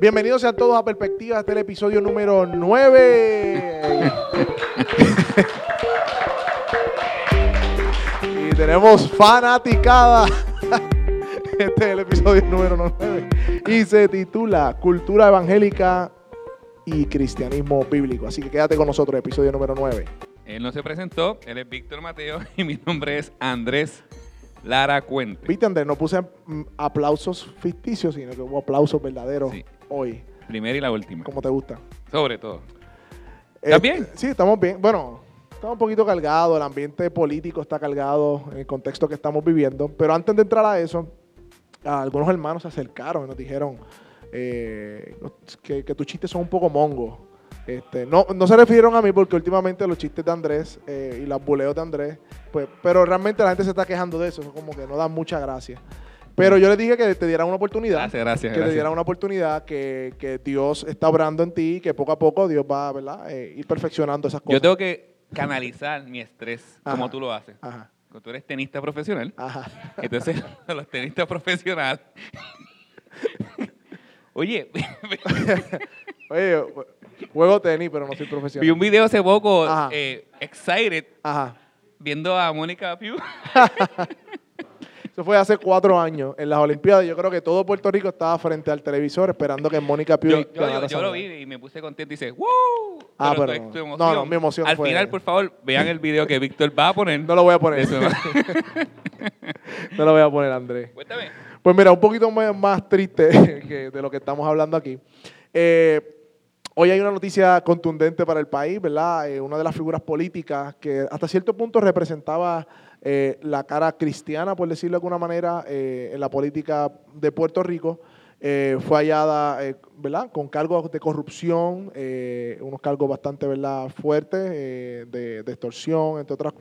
Bienvenidos sean todos a Perspectiva, este es el episodio número 9. y tenemos fanaticada. Este es el episodio número 9. Y se titula Cultura Evangélica y Cristianismo Bíblico. Así que quédate con nosotros, episodio número 9. Él no se presentó, él es Víctor Mateo y mi nombre es Andrés Lara Cuente. Viste, Andrés, no puse aplausos ficticios, sino que hubo aplausos verdaderos Sí. Hoy. Primera y la última. Como te gusta. Sobre todo. ¿Estás Eh, bien? Sí, estamos bien. Bueno, estamos un poquito cargados, el ambiente político está cargado en el contexto que estamos viviendo. Pero antes de entrar a eso, algunos hermanos se acercaron y nos dijeron eh, que, que tus chistes son un poco mongos. Este, no, no se refirieron a mí porque últimamente los chistes de Andrés eh, y los buleos de Andrés, pues, pero realmente la gente se está quejando de eso, eso como que no dan mucha gracia. Pero yo les dije que te dieran una oportunidad Gracias, gracias. que te dieran una oportunidad, que, que Dios está obrando en ti, que poco a poco Dios va ¿verdad? Eh, ir perfeccionando esas cosas. Yo tengo que canalizar mi estrés como tú lo haces. Ajá, Porque Tú eres tenista profesional. ajá. Entonces, los tenistas profesionales. Oye, Oye, juego tenis, pero no soy profesional. vi un video hace poco, eh, excited, Ajá. viendo a Mónica Piu. Eso fue hace cuatro años en las Olimpiadas. Yo creo que todo Puerto Rico estaba frente al televisor esperando que Mónica Piu Yo, lo vi y me puse contento y dice, ¡Woo! Ah, pero tu no. emoción. No, no, mi emoción Al fue- final, por favor, vean el video que Víctor va a poner. No lo voy a poner. no lo voy a poner, Andrés. Cuéntame. Pues mira, un poquito más, más triste que de lo que estamos hablando aquí. Eh, hoy hay una noticia contundente para el país, ¿verdad? Eh, una de las figuras políticas que hasta cierto punto representaba eh, la cara cristiana, por decirlo de alguna manera, eh, en la política de Puerto Rico. eh, fue hallada, eh, ¿verdad? Con cargos de corrupción, eh, unos cargos bastante, ¿verdad? Fuertes, de, de extorsión, entre otros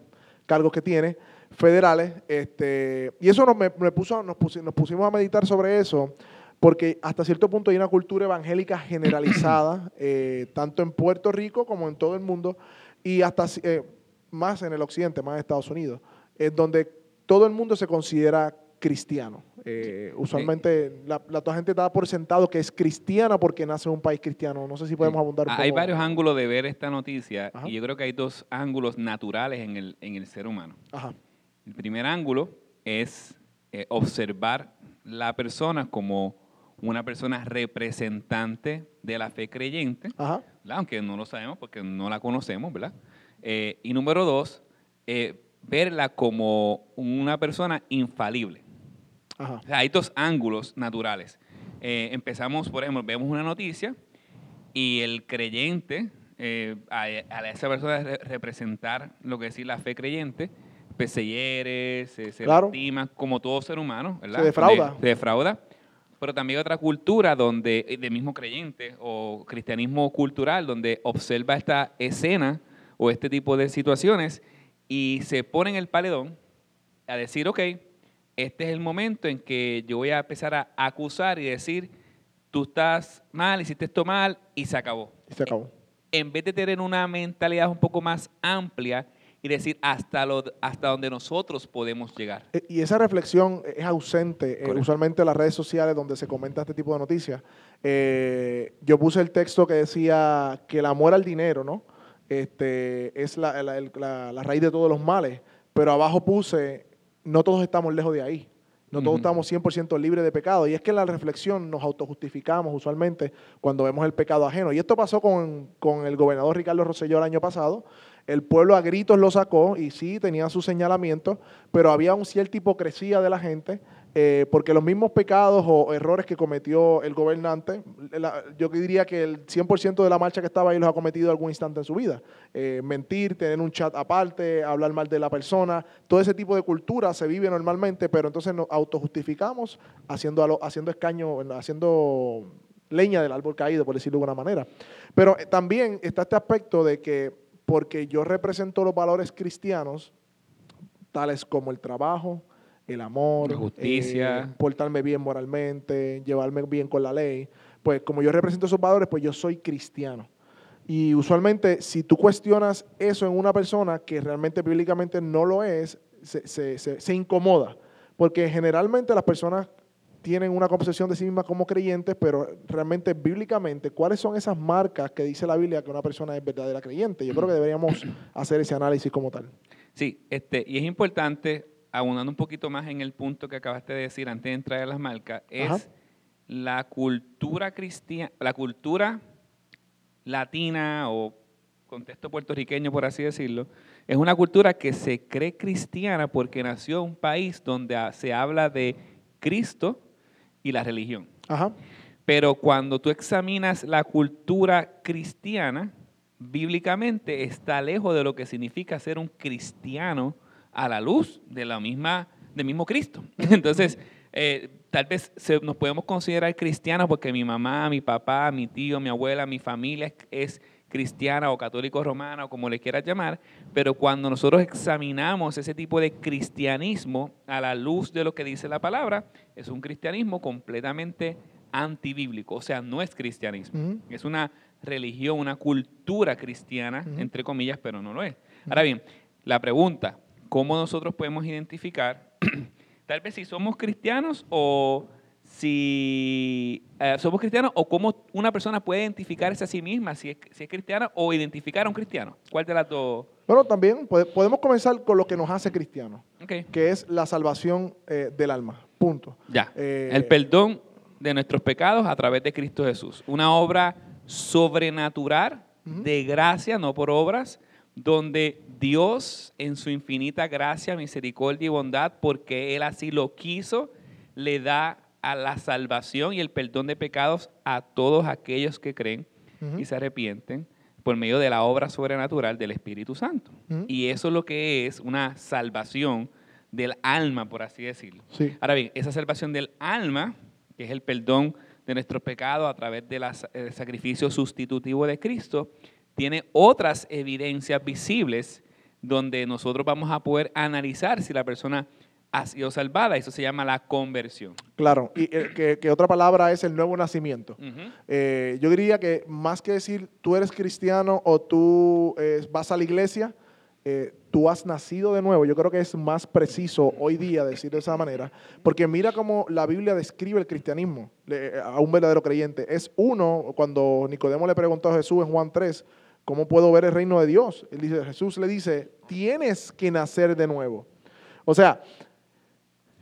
cargos que tiene federales. Este, y eso nos, me, me puso, nos, pusi- nos pusimos a meditar sobre eso, porque hasta cierto punto hay una cultura evangélica generalizada, eh, tanto en Puerto Rico como en todo el mundo, y hasta eh, más en el occidente, más en Estados Unidos, en donde todo el mundo se considera cristiano. Eh, usualmente la, la gente da por sentado que es cristiana porque nace en un país cristiano. No sé si podemos abundar un Ah, poco. Hay varios ángulos de ver esta noticia Ajá. y yo creo que hay dos ángulos naturales en el, en el ser humano. Ajá, El primer ángulo es eh, observar la persona como una persona representante de la fe creyente, ajá, aunque no lo sabemos porque no la conocemos, ¿verdad? Eh, y número dos, eh, verla como una persona infalible. ajá. O sea, hay dos ángulos naturales. Eh, empezamos, por ejemplo, vemos una noticia y el creyente, eh, a, a esa persona re- representar lo que es la fe creyente, pues se hiere, se, se Claro. lastima, como todo ser humano, ¿verdad? Se defrauda. Se defrauda. Pero también hay otra cultura donde, eh, de mismo creyente o cristianismo cultural, donde observa esta escena o este tipo de situaciones y se pone en el paredón a decir, ok, este es el momento en que yo voy a empezar a acusar y decir, tú estás mal, hiciste esto mal y se acabó. Y se acabó. En vez de tener una mentalidad un poco más amplia y decir hasta, lo, hasta donde nosotros podemos llegar. Eh, Y esa reflexión es ausente, eh, usualmente en las redes sociales donde se comenta este tipo de noticias. Eh, yo puse el texto que decía que el amor al dinero, ¿no? Este, es la, la- el- la- la raíz de todos los males, pero abajo puse, no todos estamos lejos de ahí. No todos estamos 100% libres de pecado. Y es que en la reflexión nos autojustificamos usualmente cuando vemos el pecado ajeno. Y esto pasó con, con el gobernador Ricardo Rosselló el año pasado. El pueblo a gritos lo sacó y sí, tenía sus señalamientos, pero había un cierta hipocresía de la gente, eh, porque los mismos pecados o errores que cometió el gobernante, yo diría que el 100% de la marcha que estaba ahí los ha cometido algún instante en su vida. Eh, mentir, tener un chat aparte, hablar mal de la persona, todo ese tipo de cultura se vive normalmente, pero entonces nos autojustificamos haciendo, haciendo escaño, haciendo leña del árbol caído, por decirlo de alguna manera. Pero eh, también está este aspecto de que porque yo represento los valores cristianos, tales como el trabajo, el amor, La justicia. eh, portarme bien moralmente, llevarme bien con la ley, pues como yo represento esos valores, pues yo soy cristiano. Y usualmente, si tú cuestionas eso en una persona que realmente bíblicamente no lo es, se, se- se- se incomoda. Porque generalmente las personas tienen una concepción de sí misma como creyentes, pero realmente bíblicamente, ¿cuáles son esas marcas que dice la Biblia que una persona es verdadera creyente? Yo creo que deberíamos hacer ese análisis como tal. Sí, este, y es importante, abundando un poquito más en el punto que acabaste de decir antes de entrar a las marcas, es la cultura cristiana, la cultura latina o contexto puertorriqueño, por así decirlo, es una cultura que se cree cristiana porque nació en un país donde se habla de Cristo y la religión. Pero cuando tú examinas la cultura cristiana, bíblicamente está lejos de lo que significa ser un cristiano a la luz de la misma, del mismo Cristo. Entonces, eh, tal vez nos podemos considerar cristianos porque mi mamá, mi papá, mi tío, mi abuela, mi familia es cristiana o católico romana o como le quieras llamar, pero cuando nosotros examinamos ese tipo de cristianismo a la luz de lo que dice la palabra, es un cristianismo completamente antibíblico, o sea, no es cristianismo, es una religión, una cultura cristiana, entre comillas, pero no lo es. Ahora bien, la pregunta, ¿cómo nosotros podemos identificar tal vez si somos cristianos o si eh, somos cristianos o cómo una persona puede identificarse a sí misma, si es, si es cristiana o identificar a un cristiano. ¿Cuál de las dos? Bueno, también podemos comenzar con lo que nos hace cristianos, que es la salvación eh, del alma. Punto. Ya. Eh, el perdón de nuestros pecados a través de Cristo Jesús. Una obra sobrenatural de gracia, no por obras, donde Dios en su infinita gracia, misericordia y bondad, porque Él así lo quiso, le da a la salvación y el perdón de pecados a todos aquellos que creen y se arrepienten por medio de la obra sobrenatural del Espíritu Santo. Y eso es lo que es una salvación del alma, por así decirlo. Ahora bien, esa salvación del alma, que es el perdón de nuestros pecados a través del sacrificio sustitutivo de Cristo, tiene otras evidencias visibles donde nosotros vamos a poder analizar si la persona ha sido salvada. Eso se llama la conversión. Claro, y eh, que, otra palabra es el nuevo nacimiento. Eh, yo diría que más que decir tú eres cristiano o tú eh, vas a la iglesia, tú has nacido de nuevo. Yo creo que es más preciso hoy día decir de esa manera, porque mira cómo la Biblia describe el cristianismo a un verdadero creyente. Es uno, cuando Nicodemo le preguntó a Jesús en Juan 3, ¿cómo puedo ver el reino de Dios? Él dice, Jesús le dice, tienes que nacer de nuevo. O sea,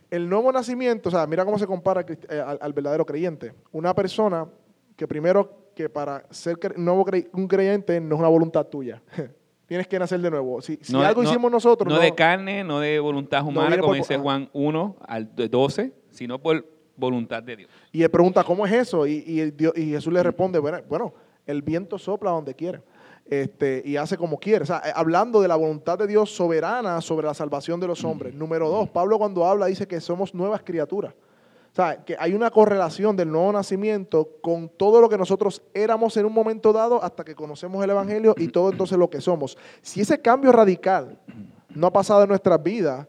el nuevo nacimiento, o sea, mira cómo se compara eh, al, verdadero creyente. Una persona que primero, que para ser nuevo un creyente no es una voluntad tuya. Tienes que nacer de nuevo. Si, algo hicimos nosotros... No, de carne, no de voluntad humana, como dice Juan 1 al 12, sino por voluntad de Dios. Y él pregunta, ¿cómo es eso? Y, y Jesús le responde, bueno, el viento sopla donde quiere. Este, y hace como quiere. O sea, eh, hablando de la voluntad de Dios soberana sobre la salvación de los hombres. Número dos, Pablo cuando habla dice que somos nuevas criaturas. O sea, que hay una correlación del nuevo nacimiento con todo lo que nosotros éramos en un momento dado hasta que conocemos el Evangelio y todo entonces lo que somos. Si ese cambio radical no ha pasado en nuestras vidas,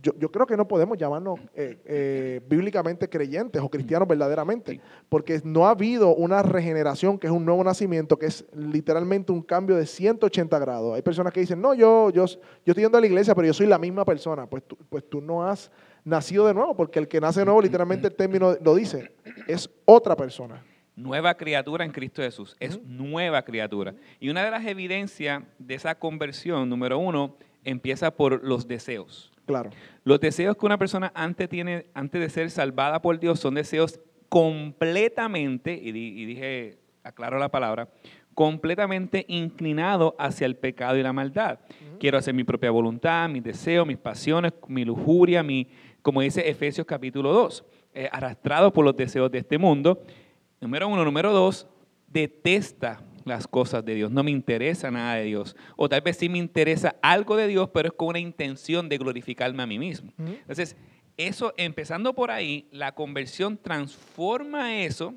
yo, creo que no podemos llamarnos eh, eh, bíblicamente creyentes o cristianos verdaderamente, porque no ha habido una regeneración que es un nuevo nacimiento, que es literalmente un cambio de 180 grados. Hay personas que dicen, no, yo, yo, yo estoy yendo a la iglesia, pero yo soy la misma persona. Pues tú, pues tú no has nacido de nuevo, porque el que nace de nuevo, literalmente el término lo dice, es otra persona. Nueva criatura en Cristo Jesús, es nueva criatura. Y una de las evidencias de esa conversión, número uno, empieza por los deseos. Claro. Los deseos que una persona antes tiene, antes de ser salvada por Dios, son deseos completamente, y, dije, aclaro la palabra, completamente inclinados hacia el pecado y la maldad. Quiero hacer mi propia voluntad, mis deseos, mis pasiones, mi lujuria, mi, como dice Efesios capítulo 2, eh, arrastrado por los deseos de este mundo. Número uno. Número dos, detesta las cosas de Dios, no me interesa nada de Dios. O tal vez sí me interesa algo de Dios, pero es con una intención de glorificarme a mí mismo. Entonces, eso, empezando por ahí, la conversión transforma eso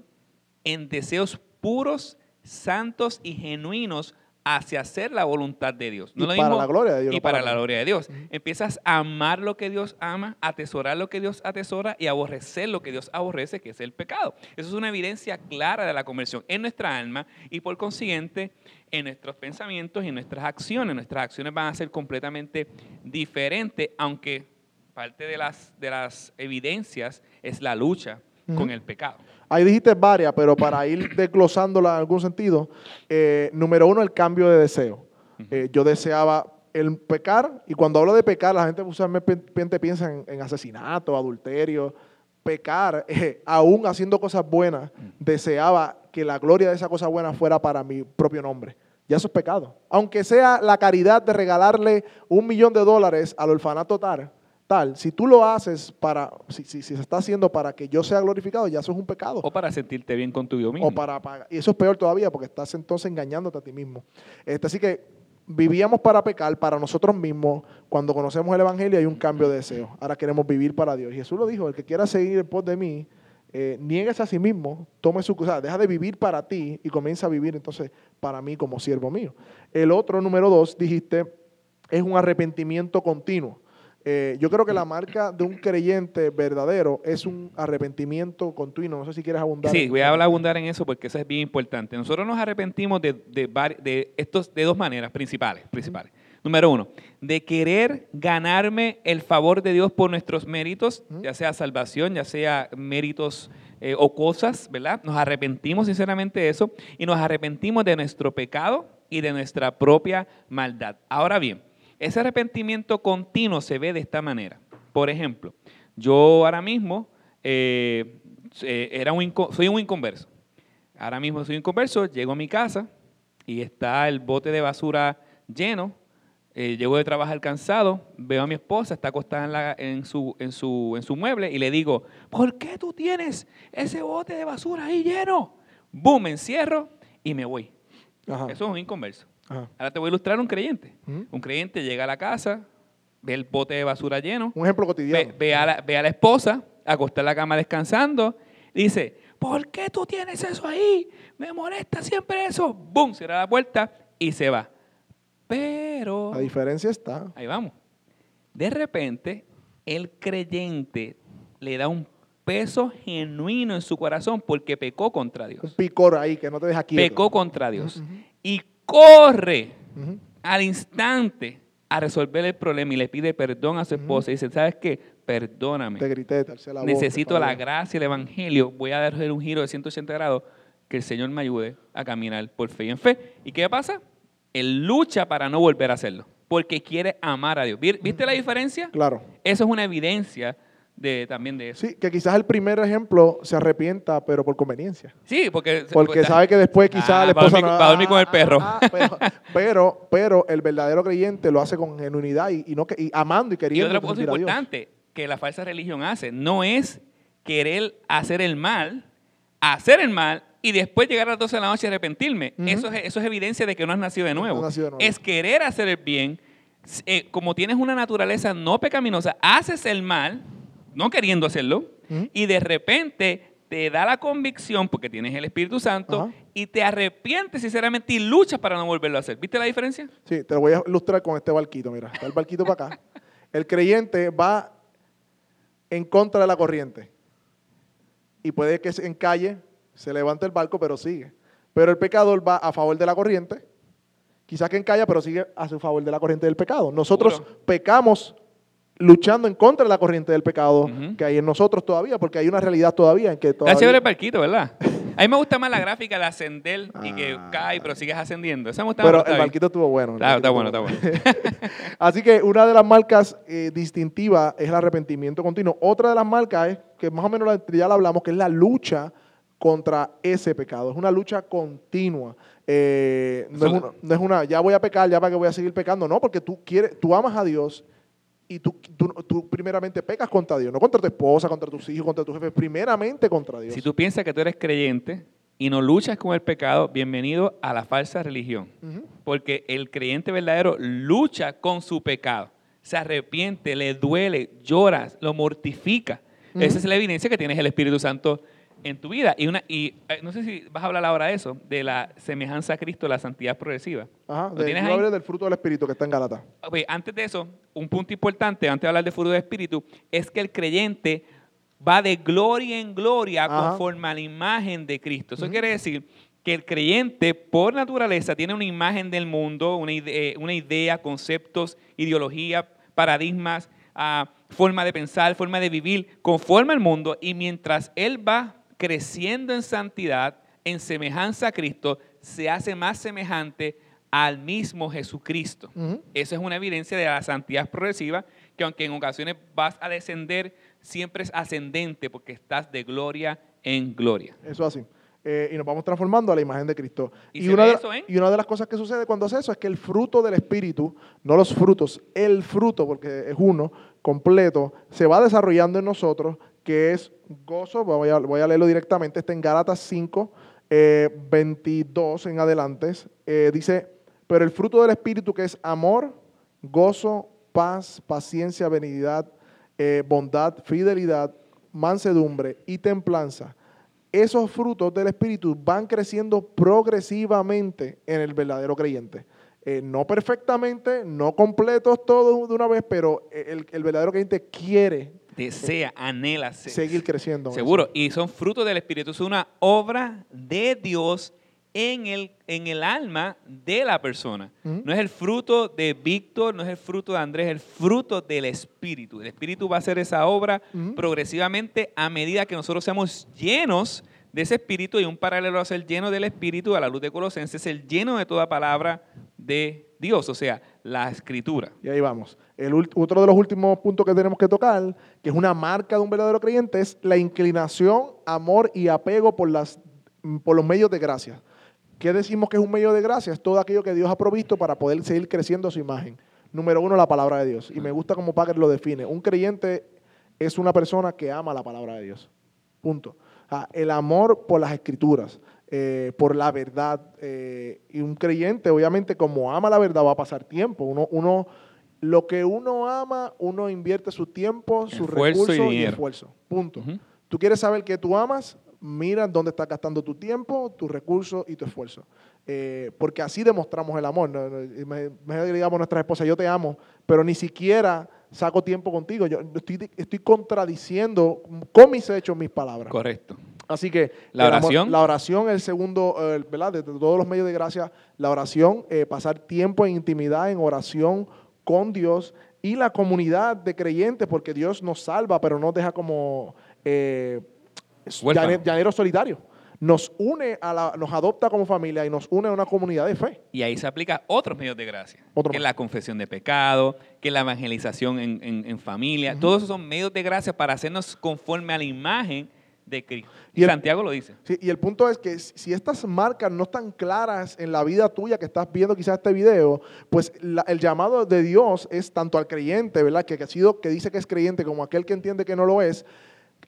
en deseos puros, santos y genuinos hacia hacer la voluntad de Dios. y para la gloria de Dios. Y para, la gloria de Dios. Empiezas a amar lo que Dios ama, atesorar lo que Dios atesora y aborrecer lo que Dios aborrece, que es el pecado. Eso es una evidencia clara de la conversión en nuestra alma y por consiguiente en nuestros pensamientos y en nuestras acciones. Nuestras acciones van a ser completamente diferentes, aunque parte de las, de las evidencias es la lucha con el pecado. Ahí dijiste varias, pero para ir desglosándola en algún sentido, eh, número uno, el cambio de deseo. Eh, yo deseaba el pecar, y cuando hablo de pecar, la gente usualmente piensa en, en asesinato, adulterio, pecar, eh, aún haciendo cosas buenas, deseaba que la gloria de esa cosa buena fuera para mi propio nombre. Ya eso es pecado. Aunque sea la caridad de regalarle un millón de dólares al orfanato tal, tal, si tú lo haces para, si, si, se está haciendo para que yo sea glorificado, ya eso es un pecado. O para sentirte bien con tu mismo. O para, y eso es peor todavía porque estás entonces engañándote a ti mismo. Este, así que vivíamos para pecar, para nosotros mismos. Cuando conocemos el Evangelio hay un cambio de deseo. Ahora queremos vivir para Dios. Jesús lo dijo, el que quiera seguir el pos de mí, eh, niegues a sí mismo, tome su cosa, deja de vivir para ti y comienza a vivir entonces para mí como siervo mío. El otro, número dos, dijiste, es un arrepentimiento continuo. Eh, yo creo que la marca de un creyente verdadero es un arrepentimiento continuo. No sé si quieres abundar. Sí, voy a hablar abundar en eso porque eso es bien importante. Nosotros nos arrepentimos de, de, estos, de dos maneras principales. principales. Número uno, de querer ganarme el favor de Dios por nuestros méritos, ya sea salvación, ya sea méritos eh, o cosas, ¿verdad? Nos arrepentimos sinceramente de eso y nos arrepentimos de nuestro pecado y de nuestra propia maldad. Ahora bien, ese arrepentimiento continuo se ve de esta manera. Por ejemplo, yo ahora mismo eh, eh, era un, soy un inconverso. Ahora mismo soy un inconverso, llego a mi casa y está el bote de basura lleno. Eh, llego de trabajar cansado, veo a mi esposa, está acostada en, su, en, su, en su mueble y le digo, ¿por qué tú tienes ese bote de basura ahí lleno? Boom, me encierro y me voy. Eso es un inconverso. Ahora te voy a ilustrar un creyente. Un creyente llega a la casa, ve el bote de basura lleno. Un ejemplo cotidiano. Ve, a, la, ve a, la, esposa acostada en la cama descansando. dice, ¿por qué tú tienes eso ahí? Me molesta siempre eso. ¡Bum! Cierra la puerta y se va. Pero... La diferencia está. Ahí vamos. De repente, el creyente le da un peso genuino en su corazón porque pecó contra Dios. Un picor ahí que no te deja quieto. Pecó contra Dios. Y corre al instante a resolver el problema y le pide perdón a su esposa y dice, ¿sabes qué? Perdóname. Te grité, la Necesito la gracia, el evangelio. Voy a dar un giro de 180 grados que el Señor me ayude a caminar por fe y en fe. ¿Y qué pasa? Él lucha para no volver a hacerlo, porque quiere amar a Dios. ¿Viste la diferencia? Claro. Eso es una evidencia de, también de eso. Sí, que quizás el primer ejemplo se arrepienta, pero por conveniencia. Sí, porque... Porque sabe que después quizás ah, la esposa... Va a dormir, con el perro. Ah, pero, pero, el verdadero creyente lo hace con genuinidad y, no, y amando y queriendo. Y otra cosa importante que la falsa religión hace, no es querer hacer el mal, hacer el mal y después llegar a las 12 de la noche y arrepentirme. eso, es, eso es evidencia de que no has nacido de nuevo. Es querer hacer el bien. Eh, como tienes una naturaleza no pecaminosa, haces el mal no queriendo hacerlo, y de repente te da la convicción, porque tienes el Espíritu Santo, y te arrepientes sinceramente y luchas para no volverlo a hacer. ¿Viste la diferencia? Sí, te lo voy a ilustrar con este barquito, mira, está el barquito para acá. El creyente va en contra de la corriente. Y puede que en calle se levante el barco, pero sigue. Pero el pecador va a favor de la corriente, quizás que encalla, pero sigue a su favor de la corriente del pecado. Nosotros pecamos luchando en contra de la corriente del pecado que hay en nosotros todavía, porque hay una realidad todavía en que todavía... Está chévere el barquito, ¿verdad? A mí me gusta más la gráfica de ascender y que ah. cae, pero sigues ascendiendo. Esa me gusta pero el barquito estuvo bueno. Está, bueno, está bueno. Así que una de las marcas eh, distintivas es el arrepentimiento continuo. Otra de las marcas es, que más o menos ya la hablamos, que es la lucha contra ese pecado. Es una lucha continua. Eh, no, es una, no, es una, ya voy a pecar, ya para que voy a seguir pecando. No, porque tú quieres, tú amas a Dios y tú, tú, primeramente pecas contra Dios, no contra tu esposa, contra tus hijos, contra tu jefe, primeramente contra Dios. Si tú piensas que tú eres creyente y no luchas con el pecado, bienvenido a la falsa religión. Porque el creyente verdadero lucha con su pecado, se arrepiente, le duele, llora, lo mortifica. Esa es la evidencia que tienes el Espíritu Santo en tu vida. Y, una, y eh, no sé si vas a hablar ahora de eso, de la semejanza a Cristo, la santidad progresiva. Ajá, de, tienes del fruto del Espíritu que está en Galata. antes de eso, un punto importante, antes de hablar del fruto del Espíritu, es que el creyente va de gloria en gloria conforme a la imagen de Cristo. Eso quiere decir que el creyente, por naturaleza, tiene una imagen del mundo, una idea, una idea conceptos, ideología, paradigmas, ah, forma de pensar, forma de vivir conforme al mundo y mientras él va creciendo en santidad, en semejanza a Cristo, se hace más semejante al mismo Jesucristo. Esa es una evidencia de la santidad progresiva, que aunque en ocasiones vas a descender, siempre es ascendente porque estás de gloria en gloria. Eso así. Eh, y nos vamos transformando a la imagen de Cristo. Y una, de, eso, ¿eh? y una de las cosas que sucede cuando hace eso es que el fruto del Espíritu, no los frutos, el fruto, porque es uno completo, se va desarrollando en nosotros, que es gozo, voy a, voy leerlo directamente, está en Gálatas 5, eh, 22 en adelante, eh, dice, pero el fruto del Espíritu que es amor, gozo, paz, paciencia, benignidad, eh, bondad, fidelidad, mansedumbre y templanza. Esos frutos del Espíritu van creciendo progresivamente en el verdadero creyente. Eh, no perfectamente, no completos todos de una vez, pero el, el verdadero creyente quiere Desea, anhela ser- seguir creciendo. en Seguro. Y son frutos del Espíritu. Es una obra de Dios en el, en el alma de la persona. No es el fruto de Víctor, no es el fruto de Andrés, es el fruto del Espíritu. El Espíritu va a hacer esa obra progresivamente a medida que nosotros seamos llenos de ese Espíritu y un paralelo a ser lleno del Espíritu a la luz de Colosenses, el lleno de toda palabra de Dios, o sea, la Escritura. Y ahí vamos. El otro de los últimos puntos que tenemos que tocar, que es una marca de un verdadero creyente, es la inclinación, amor y apego por, las, por los medios de gracia. ¿Qué decimos que es un medio de gracia? Es todo aquello que Dios ha provisto para poder seguir creciendo su imagen. Número uno, la palabra de Dios. Y me gusta cómo Packer lo define. Un creyente es una persona que ama la palabra de Dios. Punto. El amor por las escrituras, eh, por la verdad. eh, y un creyente, obviamente, como ama la verdad, va a pasar tiempo. Uno, uno, lo que uno ama, uno invierte su tiempo, su Esfuerzo y recursos y, esfuerzo. Punto. Tú quieres saber qué tú amas, mira dónde estás gastando tu tiempo, tus recursos y tu esfuerzo. Eh, porque así demostramos el amor. ¿no? Me- Mejor que digamos a nuestras esposas, yo te amo, pero ni siquiera saco tiempo contigo. Yo estoy, estoy contradiciendo con mis hechos mis palabras. Correcto. Así que La oración. la oración, el segundo, eh, ¿verdad? De, todos los medios de gracia, la oración, eh, pasar tiempo en intimidad, en oración con Dios y la comunidad de creyentes, porque Dios nos salva, pero no deja como eh, Huérfano. llane- llaneros solitarios. Nos une, a la, nos adopta como familia y nos une a una comunidad de fe. Y ahí se aplica otros medios de gracia, Otro que más. la confesión de pecado, que la evangelización en, en- en familia. Todos esos son medios de gracia para hacernos conforme a la imagen de Cristo. Y el- Santiago lo dice. Sí, y el punto es que si estas marcas no están claras en la vida tuya que estás viendo quizás este video, pues la- el llamado de Dios es tanto al creyente, ¿verdad? Que, que ha sido, que dice que es creyente, como aquel que entiende que no lo es,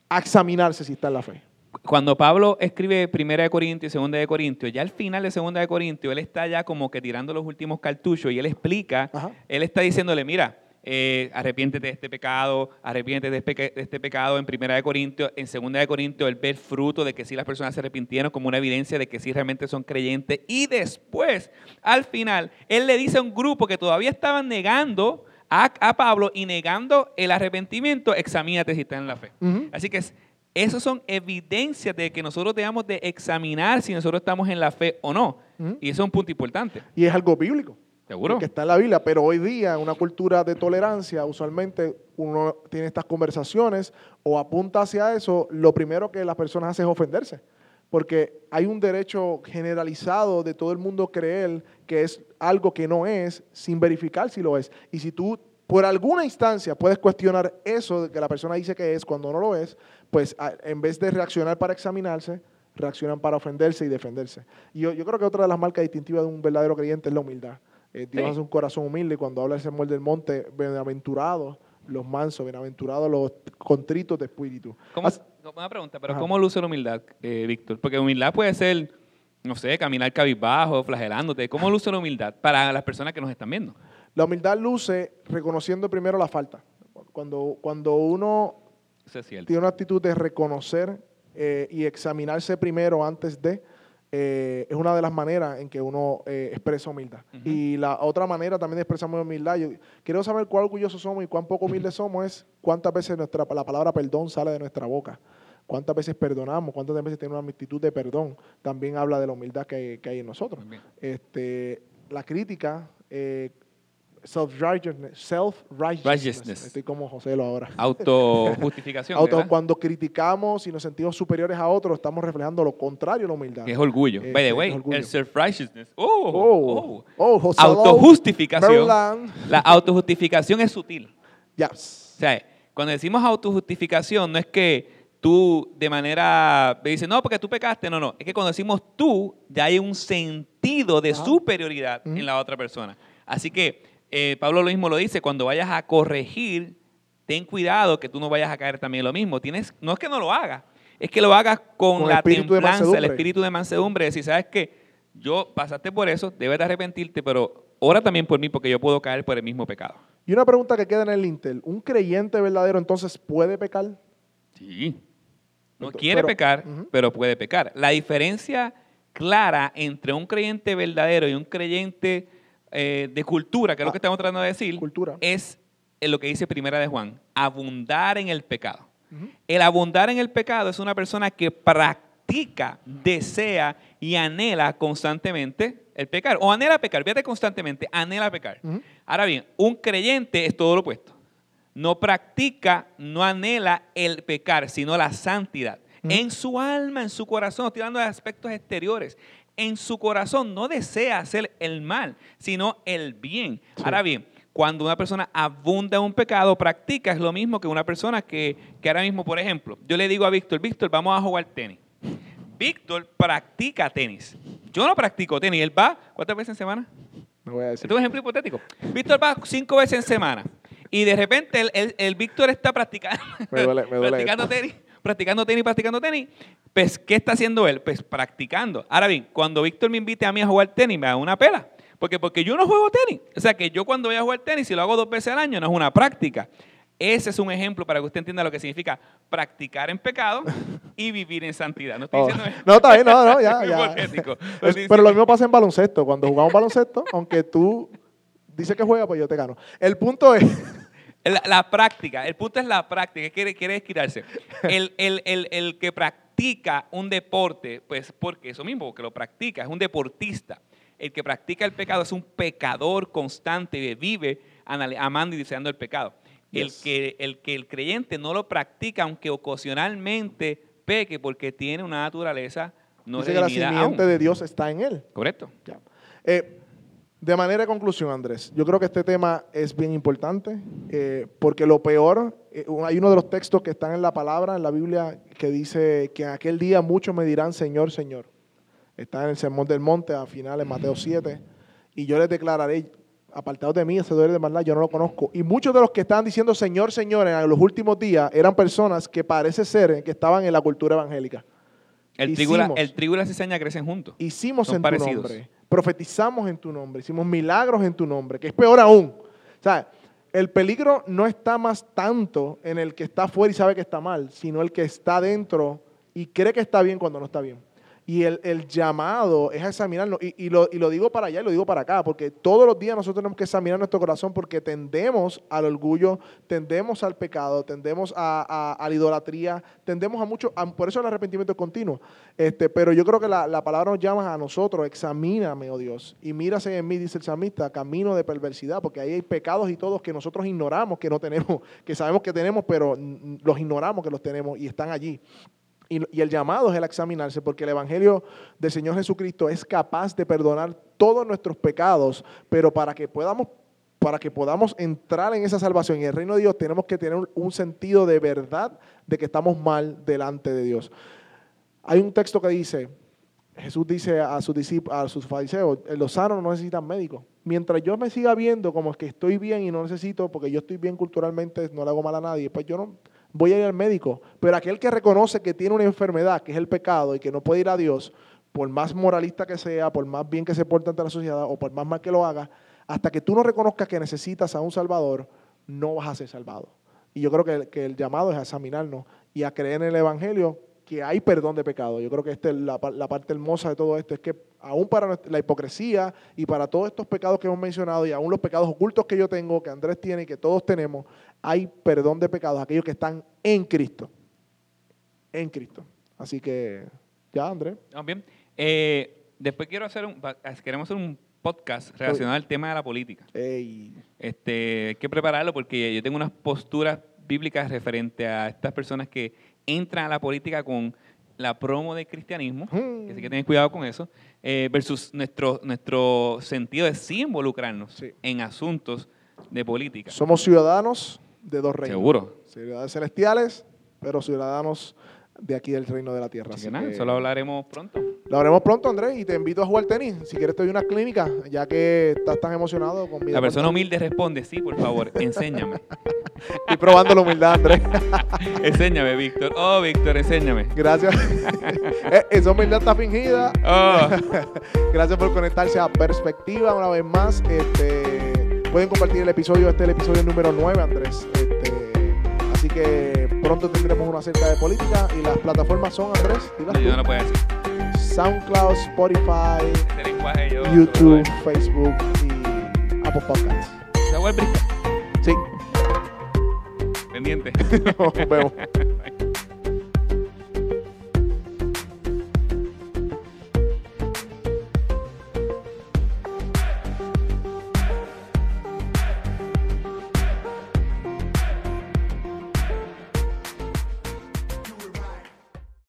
a examinarse si está en la fe. Cuando Pablo escribe Primera de Corintios y Segunda de Corintios, ya al final de Segunda de Corintios, él está ya como que tirando los últimos cartuchos y él explica, Ajá. él está diciéndole, mira, eh, arrepiéntete de este pecado, arrepiéntete de este, peca- de este pecado en Primera de Corintios, en Segunda de Corintios el fruto de que sí las personas se arrepintieron como una evidencia de que sí realmente son creyentes y después, al final, él le dice a un grupo que todavía estaban negando a, a Pablo y negando el arrepentimiento, examínate si estás en la fe. Así que es- esos son evidencias de que nosotros debemos de examinar si nosotros estamos en la fe o no. Y eso es un punto importante. Y es algo bíblico. ¿Seguro? Que está en la Biblia, pero hoy día, en una cultura de tolerancia, usualmente uno tiene estas conversaciones o apunta hacia eso, lo primero que las personas hacen es ofenderse. Porque hay un derecho generalizado de todo el mundo creer que es algo que no es, sin verificar si lo es. Y si tú, por alguna instancia, puedes cuestionar eso de que la persona dice que es cuando no lo es, pues en vez de reaccionar para examinarse, reaccionan para ofenderse y defenderse. Y yo creo que otra de las marcas distintivas de un verdadero creyente es la humildad. Eh, Dios Sí. hace un corazón humilde y cuando habla el Samuel del Monte, bienaventurados los mansos, bienaventurados los contritos de espíritu. ¿Cómo, As- una pregunta, pero Ajá. ¿cómo luce la humildad, eh, Víctor? Porque humildad puede ser, no sé, caminar cabizbajo, flagelándote. ¿Cómo luce la humildad para las personas que nos están viendo? La humildad luce reconociendo primero la falta. Cuando, cuando uno es tiene una actitud de reconocer eh, y examinarse primero antes de, eh, es una de las maneras en que uno eh, expresa humildad. Y la otra manera también de expresar humildad, yo quiero saber cuán orgullosos somos y cuán poco humildes somos, es cuántas veces nuestra, la palabra perdón sale de nuestra boca. Cuántas veces perdonamos, cuántas veces tenemos una actitud de perdón. También habla de la humildad que, que hay en nosotros. Bien. Este, la crítica, eh, self-righteousness. Self-righteousness. Righteousness. Estoy como José lo ahora. Autojustificación. Auto- cuando criticamos y nos sentimos superiores a otros, estamos reflejando lo contrario a la humildad. Que es orgullo. Eh, By the way, el self-righteousness. Oh, Oh, oh. oh, José Autojustificación. La autojustificación es sutil. Yes. O sea, cuando decimos autojustificación, no es que tú de manera me dices, no, porque tú pecaste. No, no. Es que cuando decimos tú, ya hay un sentido de Ajá. superioridad en la otra persona. Así que eh, Pablo lo mismo lo dice, cuando vayas a corregir, ten cuidado que tú no vayas a caer también lo mismo. Tienes, no es que no lo hagas, es que lo hagas con, Con la templanza, el espíritu de mansedumbre. Decir, sabes que yo pasaste por eso, debes de arrepentirte, pero ora también por mí porque yo puedo caer por el mismo pecado. Y una pregunta que queda en el Intel. ¿Un creyente verdadero entonces puede pecar? Sí. No quiere pero- pecar, pero puede pecar. La diferencia clara entre un creyente verdadero y un creyente eh, de cultura, que es lo Ah, que estamos tratando de decir, cultura. es en lo que dice Primera de Juan, abundar en el pecado. El abundar en el pecado es una persona que practica, desea y anhela constantemente el pecar. O anhela pecar, fíjate constantemente, anhela pecar. Ahora bien, un creyente es todo lo opuesto. No practica, no anhela el pecar, sino la santidad. En su alma, en su corazón, estoy hablando de aspectos exteriores. En su corazón no desea hacer el mal, sino el bien. Sí. Ahora bien, cuando una persona abunda en un pecado, practica, es lo mismo que una persona que, que ahora mismo, por ejemplo, yo le digo a Víctor, Víctor, vamos a jugar tenis. Víctor practica tenis. Yo no practico tenis. Él va, ¿cuántas veces en semana? No voy a decir. Este es un ejemplo hipotético. Víctor va cinco veces en semana. Y de repente el, el- el Víctor está practicando, Me duele- me duele practicando esto. tenis, practicando tenis, practicando tenis. Pues, ¿qué está haciendo él? Pues practicando. Ahora bien, cuando Víctor me invite a mí a jugar tenis, me da una pela. Porque, porque yo no juego tenis. O sea, que yo cuando voy a jugar tenis, si lo hago dos veces al año, no es una práctica. Ese es un ejemplo para que usted entienda lo que significa practicar en pecado y vivir en santidad. No estoy Oh. diciendo No, está bien, no, no, ya, ya. Es- pero lo mismo pasa en baloncesto. Cuando jugamos baloncesto, aunque tú dices que juega, pues yo te gano. El punto es, La, la práctica, el punto es la práctica, quiere, quiere estirarse. El, el- el- el que practica un deporte, pues porque eso mismo, que lo practica, es un deportista. El que practica el pecado es un pecador constante que vive amando y deseando el pecado. El, que, el que el creyente no lo practica, aunque ocasionalmente peque, porque tiene una naturaleza no dice que la redimida simiente aún. de Dios está en él. Correcto. Ya. Eh, de manera de conclusión, Andrés, yo creo que este tema es bien importante eh, porque lo peor, eh, hay uno de los textos que están en la palabra, en la Biblia, que dice que en aquel día muchos me dirán Señor, Señor. Está en el Sermón del Monte, al final en Mateo 7, y yo les declararé, apartados de mí, hacedores de maldad, yo no lo conozco. Y muchos de los que estaban diciendo Señor, Señor en los últimos días eran personas que parece ser que estaban en la cultura evangélica. El trigo, la- el trigo y la cizaña crecen juntos. Hicimos Son en parecidos. tu nombre, profetizamos en tu nombre, hicimos milagros en tu nombre, que es peor aún. O sea, el peligro no está más tanto en el que está afuera y sabe que está mal, sino el que está dentro y cree que está bien cuando no está bien. Y el, el llamado es a examinarnos. Y, y lo, y lo digo para allá y lo digo para acá, porque todos los días nosotros tenemos que examinar nuestro corazón porque tendemos al orgullo, tendemos al pecado, tendemos a, a- la idolatría, tendemos a mucho, por eso el arrepentimiento es continuo. Este, pero yo creo que la, la palabra nos llama a nosotros, examíname, oh Dios, y mírase en mí, dice el salmista, camino de perversidad, porque ahí hay pecados y todos que nosotros ignoramos que no tenemos, que sabemos que tenemos, pero los ignoramos que los tenemos y están allí. Y, el llamado es el examinarse, porque el Evangelio del Señor Jesucristo es capaz de perdonar todos nuestros pecados, pero para que podamos, para que podamos entrar en esa salvación y el reino de Dios, tenemos que tener un, sentido de verdad de que estamos mal delante de Dios. Hay un texto que dice, Jesús dice a sus a sus fariseos, los sanos no necesitan médicos. Mientras yo me siga viendo como que estoy bien y no necesito, porque yo estoy bien culturalmente, no le hago mal a nadie, pues yo no voy a ir al médico. Pero aquel que reconoce que tiene una enfermedad, que es el pecado, y que no puede ir a Dios, por más moralista que sea, por más bien que se porte ante la sociedad, o por más mal que lo haga, hasta que tú no reconozcas que necesitas a un Salvador, no vas a ser salvado. Y yo creo que, que el llamado es a examinarnos y a creer en el Evangelio que hay perdón de pecado. Yo creo que esta es la, la parte hermosa de todo esto, es que aún para la hipocresía y para todos estos pecados que hemos mencionado y aún los pecados ocultos que yo tengo, que Andrés tiene y que todos tenemos, hay perdón de pecados, aquellos que están en Cristo. En Cristo. Así que, ya, Andrés. ¿Vamos bien? Eh, después quiero hacer un, queremos hacer un podcast relacionado al tema de la política. Ey. Este, hay que prepararlo porque yo tengo unas posturas bíblicas referente a estas personas que entran a la política con la promo del cristianismo, Hmm. que sí que tener cuidado con eso, eh, versus nuestro, nuestro sentido de sí involucrarnos Sí. en asuntos de política. Somos ciudadanos de dos reinos. Seguro. Ciudadanos celestiales, pero ciudadanos de aquí del reino de la tierra. Así Así que nada, que eso lo hablaremos pronto. lo haremos pronto, Andrés, y te invito a jugar tenis. Si quieres, te doy una clínica, ya que estás tan emocionado con mi La persona humilde responde, sí, por favor, enséñame. Estoy probando la humildad, Andrés. enséñame, Víctor. Oh, Víctor, enséñame. Gracias. Eh, Esa humildad está fingida. Oh, Gracias por conectarse a Perspectiva una vez más. Este, pueden compartir el episodio, este es el episodio número 9, Andrés. Este, así que pronto tendremos una acerca de política y las plataformas son, Andrés, no, yo no tú. lo puedo decir. SoundCloud, Spotify, Este lenguaje yo... YouTube, Facebook y Apple Podcasts. ¿Se Sí, pendiente? nos vemos.